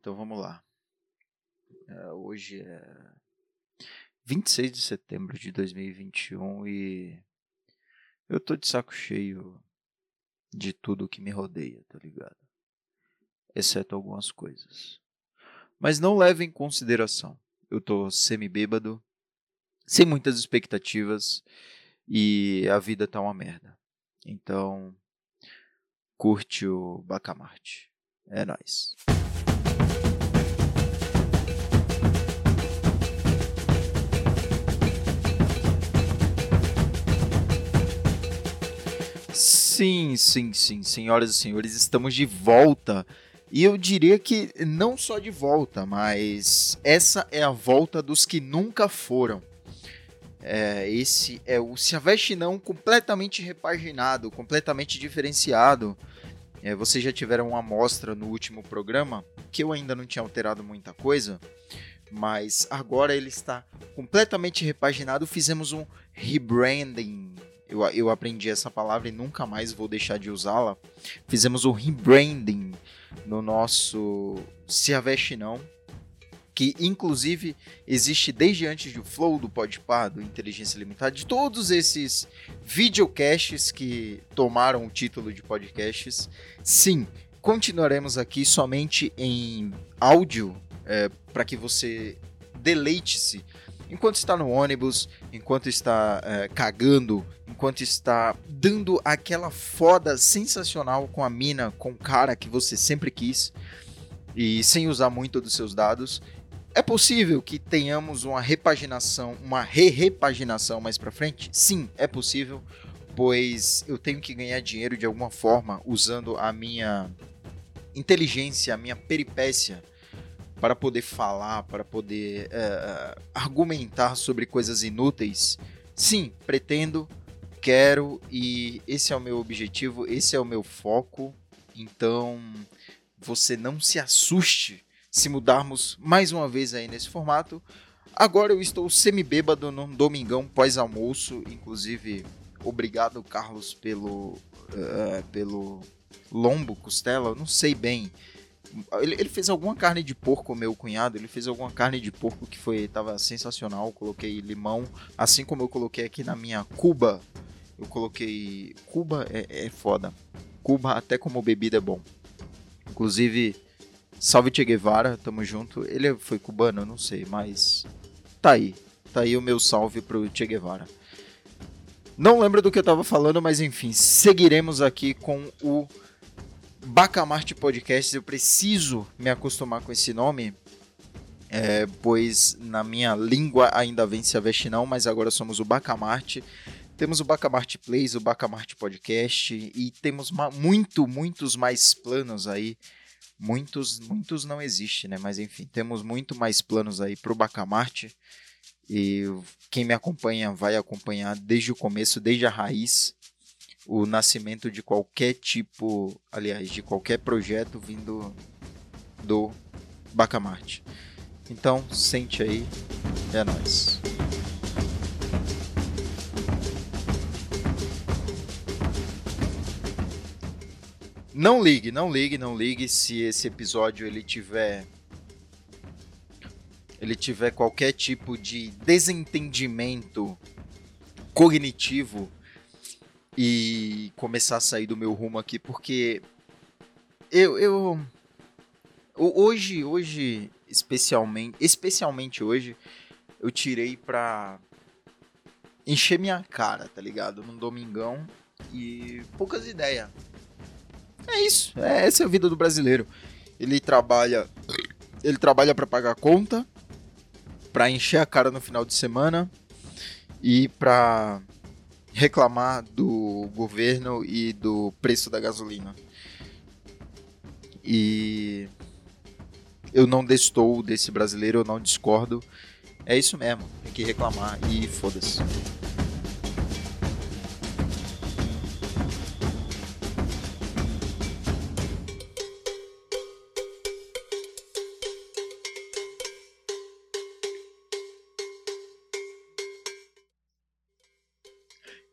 então vamos lá. É, hoje é 26 de setembro de 2021 e eu tô de saco cheio de tudo que me rodeia, tá ligado? Exceto algumas coisas. Mas não leve em consideração. Eu tô semi-bêbado, sem muitas expectativas e a vida tá uma merda. Então, curte o Bacamarte. É nóis. Sim, sim, sim, senhoras e senhores, estamos de volta. E eu diria que não só de volta, mas essa é a volta dos que nunca foram. É, esse é o Se Não completamente repaginado, completamente diferenciado. É, vocês já tiveram uma amostra no último programa, que eu ainda não tinha alterado muita coisa, mas agora ele está completamente repaginado. Fizemos um rebranding. Eu, eu aprendi essa palavra e nunca mais vou deixar de usá-la. Fizemos um rebranding no nosso Se Aveste Não que inclusive existe desde antes do Flow, do Podpah, do Inteligência Limitada, de todos esses videocasts que tomaram o título de podcasts. Sim, continuaremos aqui somente em áudio é, para que você deleite-se enquanto está no ônibus, enquanto está é, cagando, enquanto está dando aquela foda sensacional com a mina, com o cara que você sempre quis e sem usar muito dos seus dados. É possível que tenhamos uma repaginação, uma re-repaginação mais para frente? Sim, é possível, pois eu tenho que ganhar dinheiro de alguma forma usando a minha inteligência, a minha peripécia para poder falar, para poder uh, argumentar sobre coisas inúteis. Sim, pretendo, quero e esse é o meu objetivo, esse é o meu foco. Então, você não se assuste se mudarmos mais uma vez aí nesse formato. Agora eu estou semi-bêbado num domingão pós-almoço, inclusive obrigado Carlos pelo uh, pelo lombo, costela, eu não sei bem. Ele, ele, fez alguma carne de porco, meu cunhado, ele fez alguma carne de porco que foi tava sensacional, coloquei limão, assim como eu coloquei aqui na minha Cuba. Eu coloquei Cuba é, é foda. Cuba até como bebida é bom. Inclusive Salve Che Guevara, tamo junto. Ele foi cubano, não sei, mas tá aí. Tá aí o meu salve pro Che Guevara. Não lembro do que eu tava falando, mas enfim, seguiremos aqui com o Bacamarte Podcast. Eu preciso me acostumar com esse nome, é, pois na minha língua ainda vem se aveste não, mas agora somos o Bacamarte. Temos o Bacamarte Plays, o Bacamarte Podcast e temos muito, muitos mais planos aí Muitos, muitos não existe, né? Mas enfim, temos muito mais planos aí para o Bacamarte. E quem me acompanha vai acompanhar desde o começo, desde a raiz, o nascimento de qualquer tipo, aliás, de qualquer projeto vindo do Bacamarte. Então, sente aí, é nóis. Não ligue, não ligue, não ligue se esse episódio ele tiver ele tiver qualquer tipo de desentendimento cognitivo e começar a sair do meu rumo aqui, porque eu, eu hoje, hoje especialmente, especialmente hoje, eu tirei pra encher minha cara, tá ligado? Num domingão e poucas ideias. É isso. É, essa é a vida do brasileiro. Ele trabalha. Ele trabalha para pagar conta, para encher a cara no final de semana e para reclamar do governo e do preço da gasolina. E eu não destou desse brasileiro, eu não discordo. É isso mesmo, tem que reclamar e foda-se.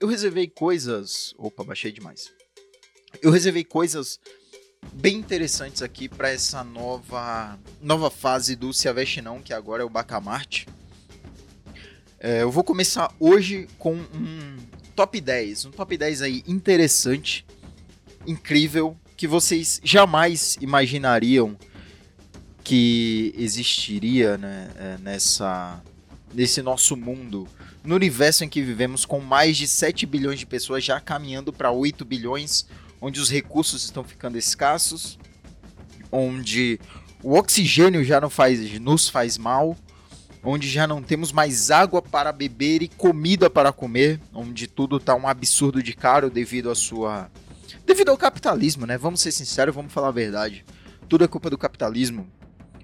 Eu reservei coisas. Opa, baixei demais. Eu reservei coisas bem interessantes aqui para essa nova nova fase do Se Aveste Não, que agora é o Bacamarte. É, eu vou começar hoje com um top 10, um top 10 aí interessante, incrível, que vocês jamais imaginariam que existiria né, é, nessa, nesse nosso mundo, no universo em que vivemos, com mais de 7 bilhões de pessoas já caminhando para 8 bilhões, onde os recursos estão ficando escassos, onde o oxigênio já não faz, nos faz mal, onde já não temos mais água para beber e comida para comer, onde tudo está um absurdo de caro devido à sua devido ao capitalismo, né? Vamos ser sinceros, vamos falar a verdade. Tudo é culpa do capitalismo.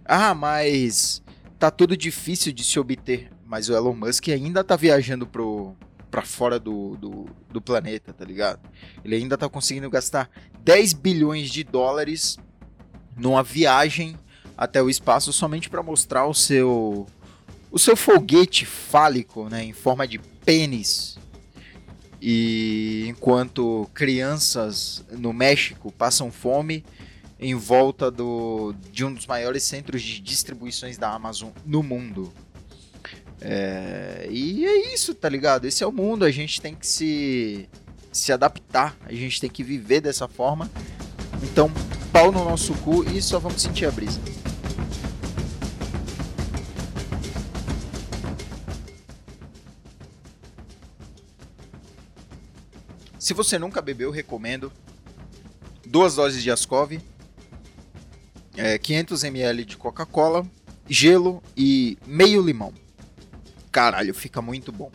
Ah, mas tá tudo difícil de se obter. Mas o Elon Musk ainda tá viajando pro, pra fora do, do, do planeta, tá ligado? Ele ainda tá conseguindo gastar 10 bilhões de dólares numa viagem até o espaço somente para mostrar o seu o seu foguete fálico, né, em forma de pênis. E enquanto crianças no México passam fome, em volta do, de um dos maiores centros de distribuições da Amazon no mundo. É, e é isso, tá ligado? Esse é o mundo, a gente tem que se, se adaptar, a gente tem que viver dessa forma. Então, pau no nosso cu e só vamos sentir a brisa. Se você nunca bebeu, recomendo. Duas doses de Ascov, é, 500 ml de Coca-Cola, gelo e meio limão. Caralho, fica muito bom.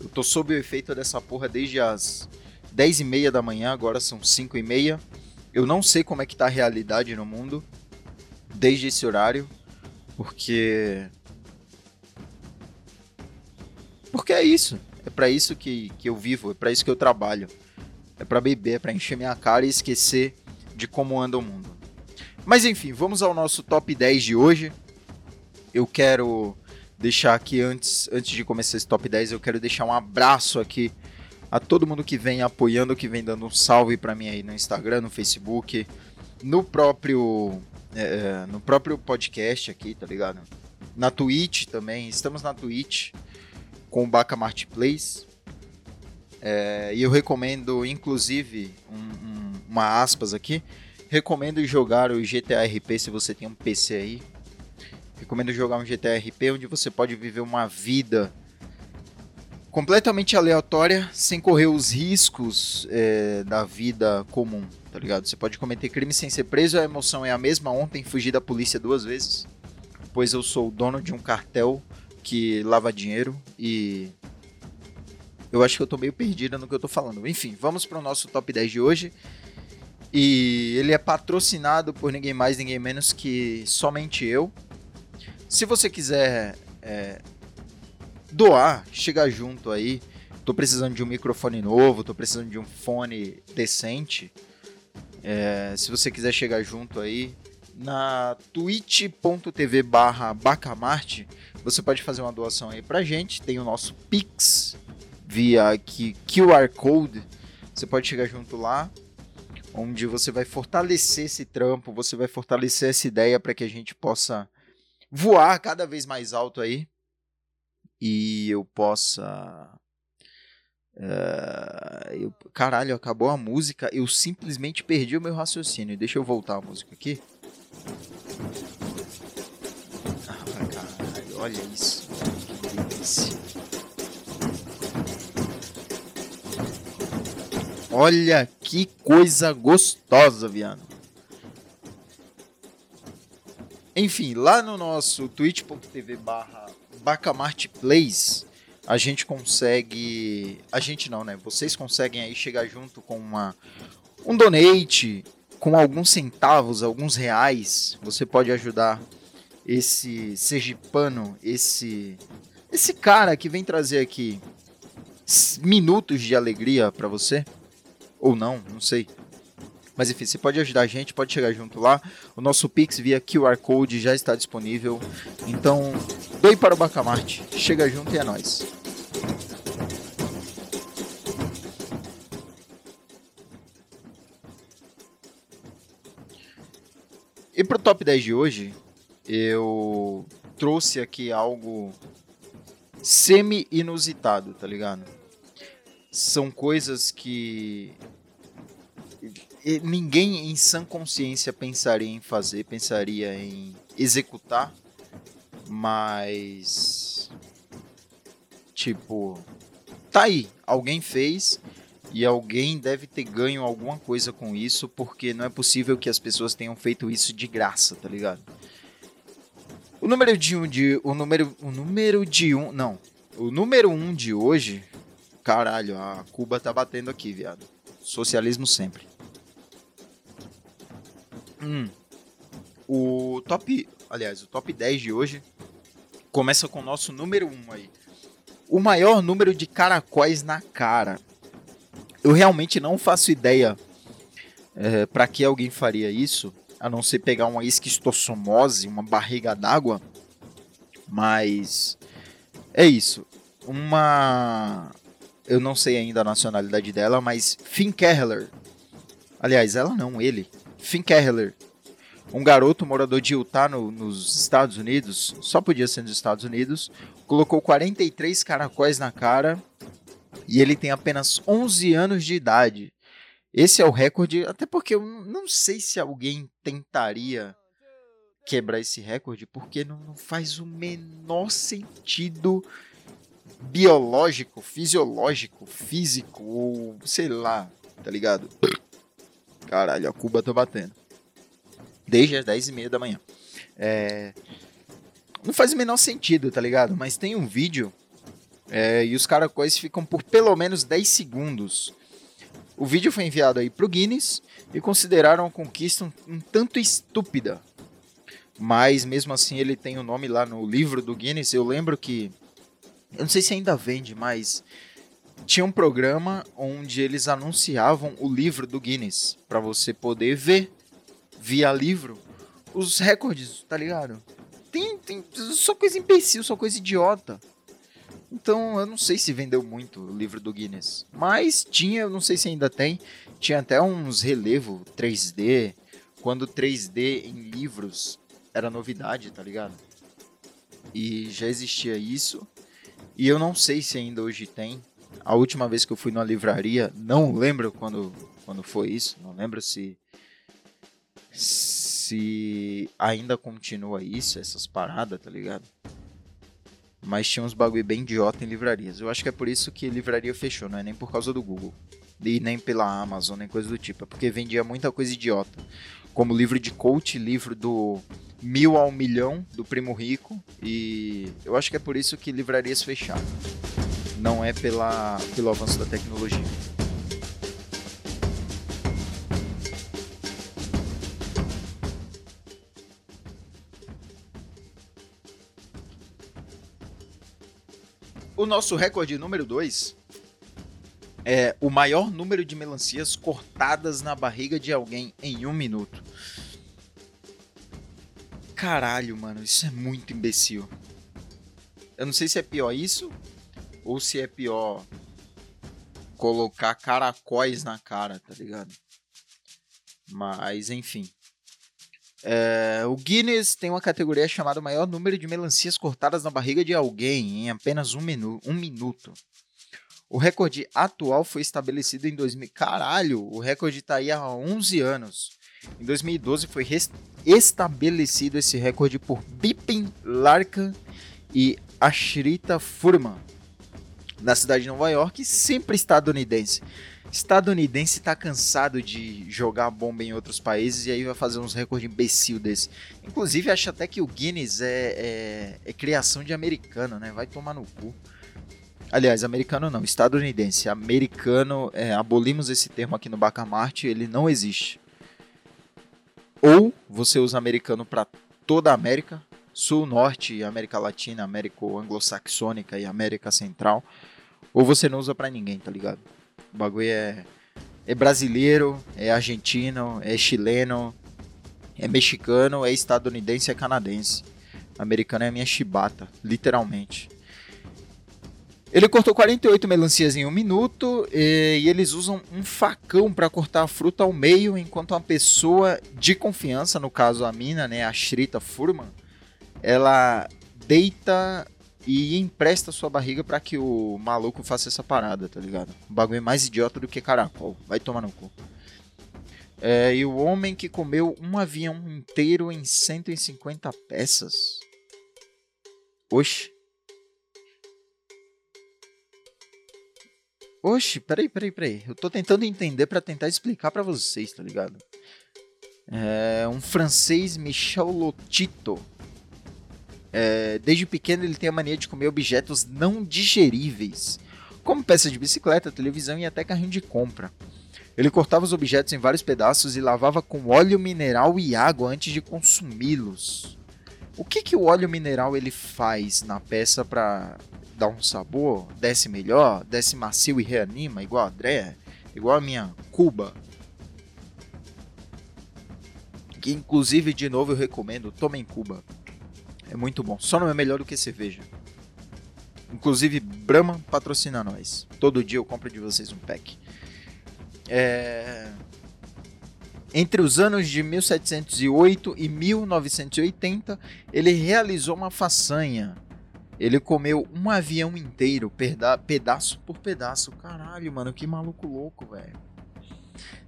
Eu tô sob o efeito dessa porra desde as 10 e meia da manhã, agora são 5 e meia. Eu não sei como é que tá a realidade no mundo desde esse horário, porque... Porque é isso. É para isso que, que eu vivo, é para isso que eu trabalho. É para beber, é para encher minha cara e esquecer de como anda o mundo. Mas enfim, vamos ao nosso top 10 de hoje. Eu quero deixar aqui antes, antes de começar esse top 10, eu quero deixar um abraço aqui a todo mundo que vem apoiando, que vem dando um salve para mim aí no Instagram, no Facebook, no próprio é, no próprio podcast aqui, tá ligado? Na Twitch também, estamos na Twitch com o Baca Marketplace. É, e eu recomendo, inclusive, um, um, uma aspas aqui, Recomendo jogar o GTA RP se você tem um PC aí. Recomendo jogar um GTA RP onde você pode viver uma vida completamente aleatória, sem correr os riscos é, da vida comum, tá ligado? Você pode cometer crime sem ser preso, a emoção é a mesma. Ontem fugi da polícia duas vezes, pois eu sou dono de um cartel que lava dinheiro e eu acho que eu tô meio perdida no que eu tô falando. Enfim, vamos para o nosso top 10 de hoje. E ele é patrocinado por ninguém mais, ninguém menos que somente eu. Se você quiser é, doar, chegar junto aí. Tô precisando de um microfone novo, tô precisando de um fone decente. É, se você quiser chegar junto aí, na twitch.tv barra bacamarte, você pode fazer uma doação aí pra gente. Tem o nosso Pix via aqui, QR Code. Você pode chegar junto lá onde você vai fortalecer esse trampo, você vai fortalecer essa ideia para que a gente possa voar cada vez mais alto aí e eu possa. Uh, eu, caralho, acabou a música. Eu simplesmente perdi o meu raciocínio. Deixa eu voltar a música aqui. Ah, caralho, olha isso. Que delícia. Olha que coisa gostosa, Viano. Enfim, lá no nosso twitch.tv barra bacamartplays, a gente consegue... A gente não, né? Vocês conseguem aí chegar junto com uma, um donate, com alguns centavos, alguns reais. Você pode ajudar esse sergipano, esse, esse cara que vem trazer aqui minutos de alegria para você. Ou não, não sei. Mas enfim, você pode ajudar a gente, pode chegar junto lá. O nosso Pix via QR Code já está disponível. Então, doe para o Bacamarte. Chega junto e é nóis. pro top 10 de hoje, eu trouxe aqui algo semi-inusitado, tá ligado? São coisas que ninguém em sã consciência pensaria em fazer, pensaria em executar, mas tipo, tá aí, alguém fez e alguém deve ter ganho alguma coisa com isso, porque não é possível que as pessoas tenham feito isso de graça, tá ligado? O número de um de. O número. O número de um. Não. O número um de hoje. Caralho, a Cuba tá batendo aqui, viado. Socialismo sempre. Hum. O top. Aliás, o top 10 de hoje começa com o nosso número 1 aí. O maior número de caracóis na cara. Eu realmente não faço ideia é, para que alguém faria isso a não ser pegar uma esquistossomose, uma barriga d'água. Mas é isso. Uma. Eu não sei ainda a nacionalidade dela, mas Finn Kehler. Aliás, ela não, ele. Finn Kehler. Um garoto morador de Utah no, nos Estados Unidos, só podia ser nos Estados Unidos, colocou 43 caracóis na cara e ele tem apenas 11 anos de idade. Esse é o recorde, até porque eu não sei se alguém tentaria quebrar esse recorde, porque não, não faz o menor sentido biológico, fisiológico, físico, ou sei lá, tá ligado? Caralho, a Cuba tá batendo. Desde as 10 e meia da manhã. É... Não faz o menor sentido, tá ligado? Mas tem um vídeo é, e os caracóis ficam por pelo menos 10 segundos o vídeo foi enviado aí pro Guinness e consideraram a conquista um, um tanto estúpida. Mas mesmo assim ele tem o um nome lá no livro do Guinness. Eu lembro que. Eu não sei se ainda vende, mas tinha um programa onde eles anunciavam o livro do Guinness para você poder ver via livro os recordes, tá ligado? Tem, tem só coisa imbecil, só coisa idiota. Então eu não sei se vendeu muito o livro do Guinness. Mas tinha, eu não sei se ainda tem. Tinha até uns relevo 3D. Quando 3D em livros era novidade, tá ligado? E já existia isso. E eu não sei se ainda hoje tem. A última vez que eu fui numa livraria, não lembro quando, quando foi isso. Não lembro se. Se ainda continua isso, essas paradas, tá ligado? mas tinha uns bagulho bem idiota em livrarias. Eu acho que é por isso que livraria fechou, não é nem por causa do Google. E nem pela Amazon, nem coisa do tipo. É porque vendia muita coisa idiota. Como livro de coach, livro do mil ao milhão do Primo Rico. E eu acho que é por isso que livrarias fecharam. Não é pela, pelo avanço da tecnologia. O nosso recorde número 2 é o maior número de melancias cortadas na barriga de alguém em um minuto. Caralho, mano, isso é muito imbecil. Eu não sei se é pior isso ou se é pior colocar caracóis na cara, tá ligado? Mas enfim. É, o Guinness tem uma categoria chamada maior número de melancias cortadas na barriga de alguém em apenas um, um minuto. O recorde atual foi estabelecido em 2000. Caralho, o recorde está aí há 11 anos. Em 2012 foi estabelecido esse recorde por Bipin Larkan e Ashrita Furman, na cidade de Nova York, sempre estadunidense estadunidense tá cansado de jogar bomba em outros países e aí vai fazer uns recordes imbecil desse. Inclusive, acho até que o Guinness é, é, é criação de americano, né? Vai tomar no cu. Aliás, americano não, estadunidense. Americano, é, abolimos esse termo aqui no Bacamarte, ele não existe. Ou você usa americano para toda a América, Sul, Norte, América Latina, América Anglo-Saxônica e América Central, ou você não usa para ninguém, tá ligado? O bagulho é, é brasileiro, é argentino, é chileno, é mexicano, é estadunidense, é canadense. Americano é minha chibata, literalmente. Ele cortou 48 melancias em um minuto e, e eles usam um facão para cortar a fruta ao meio, enquanto uma pessoa de confiança, no caso a mina, né, a Shrita Furman, ela deita e empresta sua barriga para que o maluco faça essa parada, tá ligado? Um bagulho mais idiota do que caracol. Vai tomar no cu. É, e o homem que comeu um avião inteiro em 150 peças. Oxe. Oxe, peraí, peraí, peraí. Eu tô tentando entender para tentar explicar para vocês, tá ligado? É um francês Michel Lotito. É, desde pequeno ele tem a mania de comer objetos não digeríveis, como peças de bicicleta, televisão e até carrinho de compra. Ele cortava os objetos em vários pedaços e lavava com óleo mineral e água antes de consumi-los. O que, que o óleo mineral ele faz na peça para dá um sabor, desce melhor, desce macio e reanima, igual a André, igual a minha Cuba. Que inclusive, de novo, eu recomendo, tomem Cuba. É muito bom, só não é melhor do que cerveja. Inclusive, Brahma patrocina nós. Todo dia eu compro de vocês um pack. É... Entre os anos de 1708 e 1980, ele realizou uma façanha ele comeu um avião inteiro, peda pedaço por pedaço. Caralho, mano, que maluco louco, velho.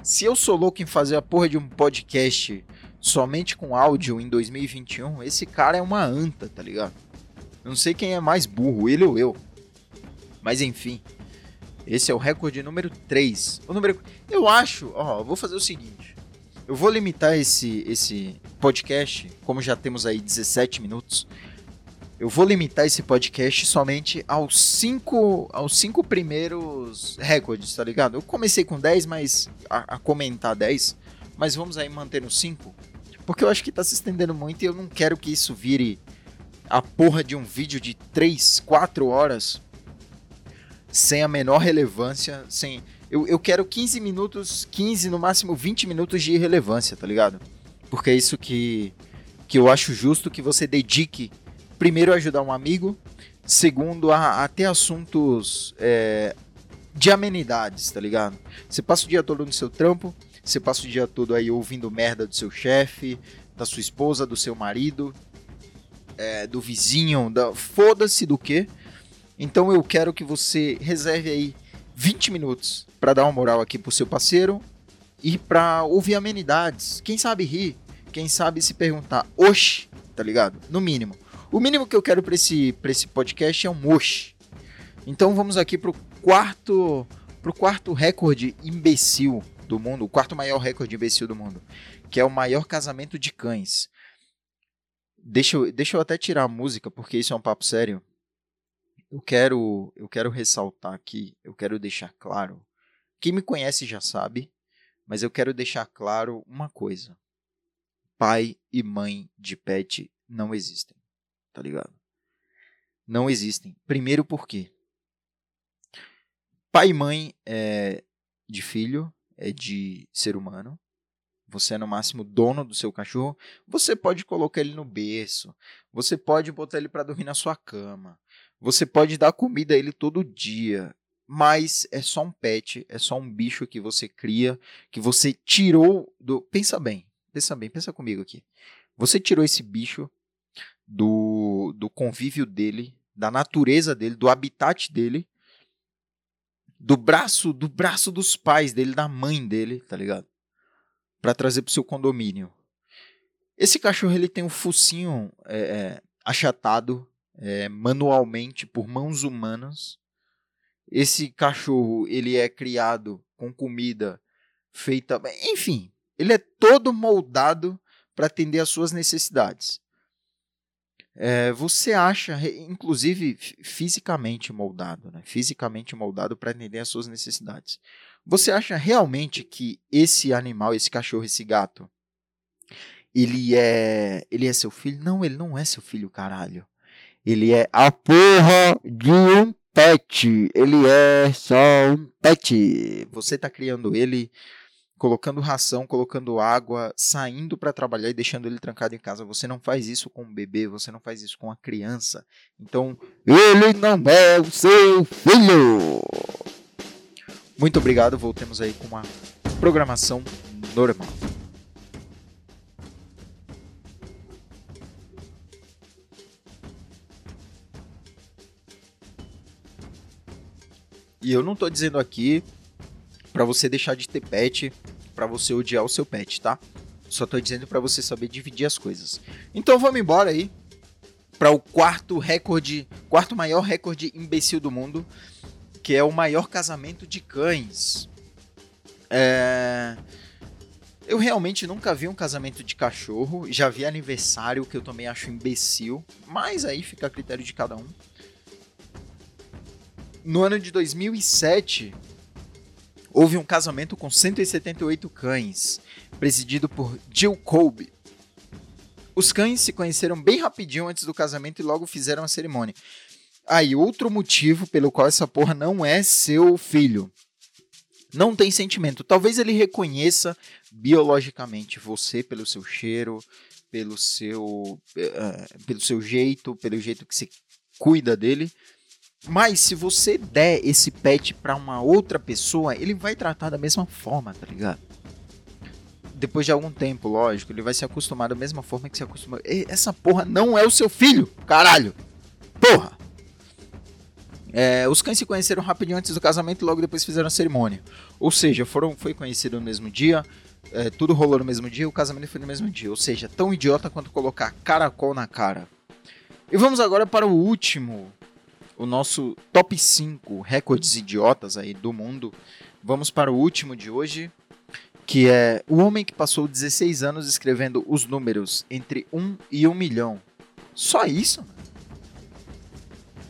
Se eu sou louco em fazer a porra de um podcast somente com áudio em 2021, esse cara é uma anta, tá ligado? Eu não sei quem é mais burro, ele ou eu. Mas enfim. Esse é o recorde número 3. O número Eu acho, ó, vou fazer o seguinte. Eu vou limitar esse esse podcast, como já temos aí 17 minutos, eu vou limitar esse podcast somente aos cinco, aos cinco primeiros recordes, tá ligado? Eu comecei com 10, mas a, a comentar 10, mas vamos aí manter no 5, porque eu acho que tá se estendendo muito e eu não quero que isso vire a porra de um vídeo de 3, 4 horas sem a menor relevância, sem eu, eu quero 15 minutos, 15 no máximo 20 minutos de relevância, tá ligado? Porque é isso que que eu acho justo que você dedique primeiro, ajudar um amigo. Segundo, a, a ter assuntos é, de amenidades, tá ligado? Você passa o dia todo no seu trampo, você passa o dia todo aí ouvindo merda do seu chefe, da sua esposa, do seu marido, é, do vizinho, da foda-se do que. Então eu quero que você reserve aí 20 minutos para dar uma moral aqui pro seu parceiro e para ouvir amenidades. Quem sabe rir, quem sabe se perguntar, oxe, tá ligado? No mínimo. O mínimo que eu quero para esse, pra esse podcast é um moche. Então vamos aqui pro quarto, pro quarto recorde imbecil do mundo, o quarto maior recorde imbecil do mundo, que é o maior casamento de cães. Deixa eu, deixa eu até tirar a música, porque isso é um papo sério. Eu quero, eu quero ressaltar aqui, eu quero deixar claro. Quem me conhece já sabe, mas eu quero deixar claro uma coisa: pai e mãe de pet não existem tá ligado? Não existem. Primeiro porque pai e mãe é de filho, é de ser humano. Você é no máximo dono do seu cachorro. Você pode colocar ele no berço. Você pode botar ele para dormir na sua cama. Você pode dar comida a ele todo dia. Mas é só um pet, é só um bicho que você cria, que você tirou do. Pensa bem, pensa bem, pensa comigo aqui. Você tirou esse bicho do, do convívio dele, da natureza dele, do habitat dele, do braço, do braço dos pais dele, da mãe dele, tá ligado? Para trazer pro seu condomínio. Esse cachorro ele tem um focinho é, é, achatado é, manualmente por mãos humanas. Esse cachorro ele é criado com comida feita, enfim, ele é todo moldado para atender às suas necessidades. É, você acha, inclusive fisicamente moldado, né? fisicamente moldado para atender às suas necessidades. Você acha realmente que esse animal, esse cachorro, esse gato, ele é, ele é seu filho? Não, ele não é seu filho, caralho. Ele é a porra de um pet. Ele é só um pet. Você tá criando ele colocando ração, colocando água, saindo para trabalhar e deixando ele trancado em casa. Você não faz isso com um bebê, você não faz isso com uma criança. Então, ele não é o seu filho. Muito obrigado, voltemos aí com uma programação normal. E eu não estou dizendo aqui para você deixar de ter pet, para você odiar o seu pet, tá? Só tô dizendo para você saber dividir as coisas. Então vamos embora aí para o quarto recorde, quarto maior recorde imbecil do mundo, que é o maior casamento de cães. É... Eu realmente nunca vi um casamento de cachorro, já vi aniversário que eu também acho imbecil, mas aí fica a critério de cada um. No ano de 2007, houve um casamento com 178 cães, presidido por Jill Colby. Os cães se conheceram bem rapidinho antes do casamento e logo fizeram a cerimônia. Aí, ah, outro motivo pelo qual essa porra não é seu filho. Não tem sentimento. Talvez ele reconheça biologicamente você pelo seu cheiro, pelo seu, uh, pelo seu jeito, pelo jeito que você cuida dele. Mas se você der esse pet para uma outra pessoa, ele vai tratar da mesma forma, tá ligado? Depois de algum tempo, lógico, ele vai se acostumar da mesma forma que se acostuma. Essa porra não é o seu filho, caralho! Porra! É, os cães se conheceram rapidinho antes do casamento e logo depois fizeram a cerimônia. Ou seja, foram, foi conhecido no mesmo dia, é, tudo rolou no mesmo dia, o casamento foi no mesmo dia. Ou seja, tão idiota quanto colocar caracol na cara. E vamos agora para o último o nosso top 5 recordes idiotas aí do mundo. Vamos para o último de hoje, que é o homem que passou 16 anos escrevendo os números entre 1 e 1 milhão. Só isso, mano?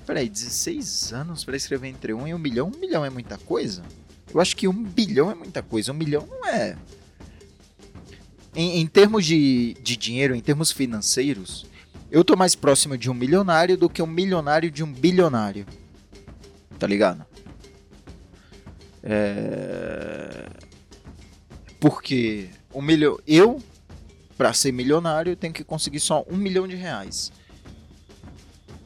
Peraí, 16 anos para escrever entre 1 e 1 milhão? 1 milhão é muita coisa? Eu acho que 1 bilhão é muita coisa. 1 milhão não é. Em, em termos de, de dinheiro, em termos financeiros, eu tô mais próximo de um milionário do que um milionário de um bilionário. Tá ligado? É... Porque um milho... eu, para ser milionário, tenho que conseguir só um milhão de reais.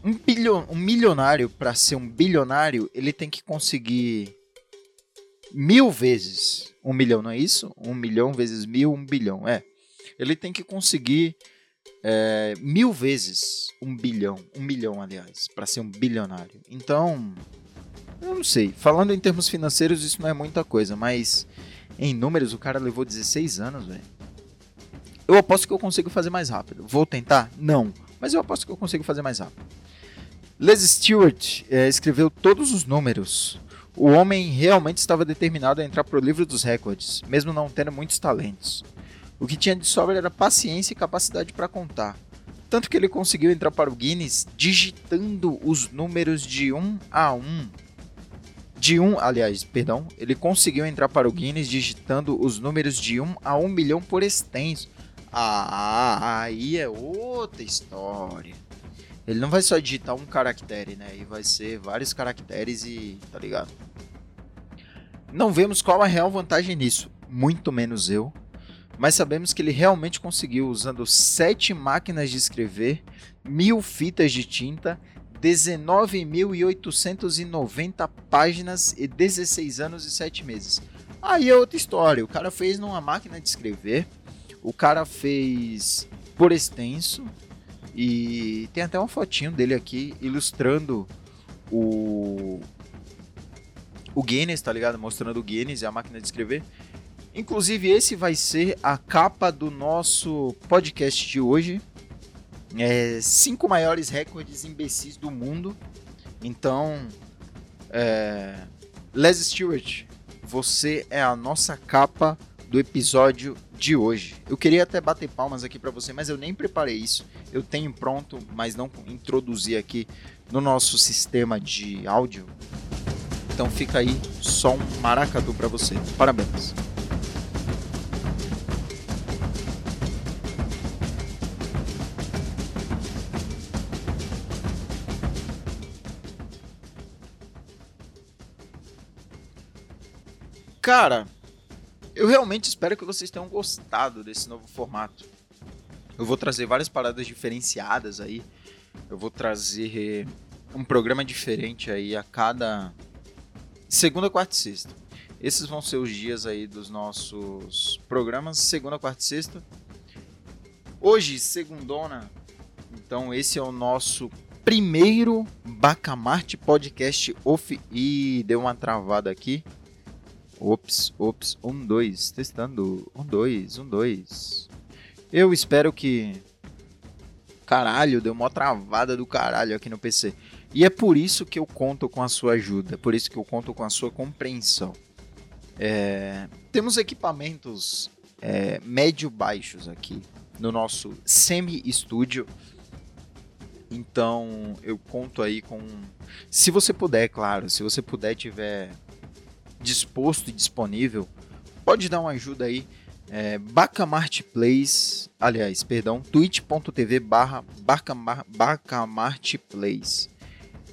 Um, bilhon... um milionário, para ser um bilionário, ele tem que conseguir mil vezes um milhão, não é isso? Um milhão vezes mil, um bilhão. É. Ele tem que conseguir é, mil vezes um bilhão, um milhão, aliás, para ser um bilionário. Então, eu não sei. Falando em termos financeiros, isso não é muita coisa, mas em números, o cara levou 16 anos, velho. Eu aposto que eu consigo fazer mais rápido. Vou tentar? Não. Mas eu aposto que eu consigo fazer mais rápido. Les Stewart é, escreveu todos os números. O homem realmente estava determinado a entrar para o livro dos recordes, mesmo não tendo muitos talentos. O que tinha de sobra era paciência e capacidade para contar. Tanto que ele conseguiu entrar para o Guinness digitando os números de 1 a 1. De 1, aliás, perdão, ele conseguiu entrar para o Guinness digitando os números de 1 a 1 milhão por extenso. Ah, aí é outra história. Ele não vai só digitar um caractere, né? E vai ser vários caracteres e. tá ligado? Não vemos qual a real vantagem nisso. Muito menos eu mas sabemos que ele realmente conseguiu usando sete máquinas de escrever, mil fitas de tinta, 19.890 páginas e 16 anos e 7 meses. Aí é outra história. O cara fez numa máquina de escrever, o cara fez por extenso e tem até uma fotinho dele aqui ilustrando o o Guinness, tá ligado? Mostrando o Guinness e a máquina de escrever. Inclusive, esse vai ser a capa do nosso podcast de hoje. É, cinco maiores recordes imbecis do mundo. Então, é, Les Stewart, você é a nossa capa do episódio de hoje. Eu queria até bater palmas aqui para você, mas eu nem preparei isso. Eu tenho pronto, mas não introduzi aqui no nosso sistema de áudio. Então fica aí só um maracatu para você. Parabéns. Cara, Eu realmente espero que vocês tenham gostado desse novo formato. Eu vou trazer várias paradas diferenciadas aí. Eu vou trazer um programa diferente aí a cada segunda, quarta e sexta. Esses vão ser os dias aí dos nossos programas, segunda, quarta e sexta. Hoje, segundona. Então, esse é o nosso primeiro Bacamarte Podcast off. Ih, deu uma travada aqui. Ops, ops, um, dois, testando. Um, dois, um, dois. Eu espero que. Caralho, deu uma travada do caralho aqui no PC. E é por isso que eu conto com a sua ajuda, por isso que eu conto com a sua compreensão. É, temos equipamentos é, médio-baixos aqui no nosso semi-estúdio. Então eu conto aí com. Se você puder, claro, se você puder tiver disposto e disponível, pode dar uma ajuda aí é, Plays, aliás, perdão, twitch.tv barra Bacamarte Plays.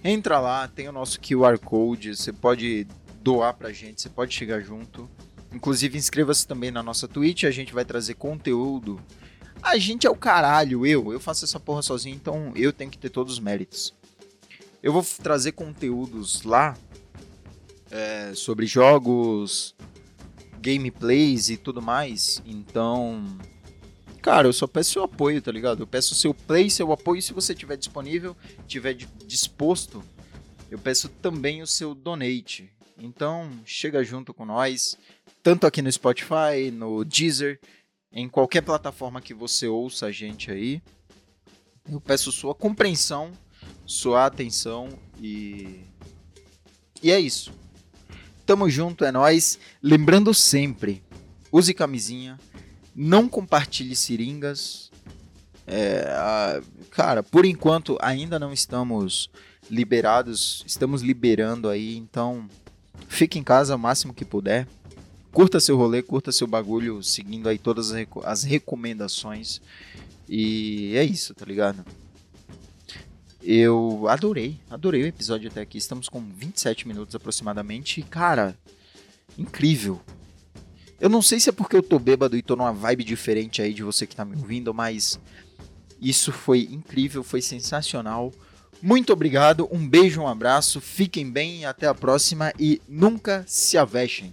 Entra lá, tem o nosso QR Code, você pode doar pra gente, você pode chegar junto. Inclusive, inscreva-se também na nossa Twitch, a gente vai trazer conteúdo. A gente é o caralho, eu, eu faço essa porra sozinho, então eu tenho que ter todos os méritos. Eu vou trazer conteúdos lá é, sobre jogos, gameplays e tudo mais. Então, cara, eu só peço seu apoio, tá ligado? Eu peço seu play, seu apoio se você tiver disponível, tiver disposto. Eu peço também o seu donate. Então, chega junto com nós, tanto aqui no Spotify, no Deezer, em qualquer plataforma que você ouça a gente aí. Eu peço sua compreensão, sua atenção e e é isso. Tamo junto, é nós. Lembrando sempre, use camisinha, não compartilhe seringas. É, a, cara, por enquanto ainda não estamos liberados, estamos liberando aí, então fique em casa o máximo que puder. Curta seu rolê, curta seu bagulho, seguindo aí todas as recomendações. E é isso, tá ligado? Eu adorei, adorei o episódio até aqui. Estamos com 27 minutos aproximadamente. E, cara, incrível. Eu não sei se é porque eu tô bêbado e tô numa vibe diferente aí de você que tá me ouvindo, mas isso foi incrível, foi sensacional. Muito obrigado, um beijo, um abraço, fiquem bem, até a próxima e nunca se avexem.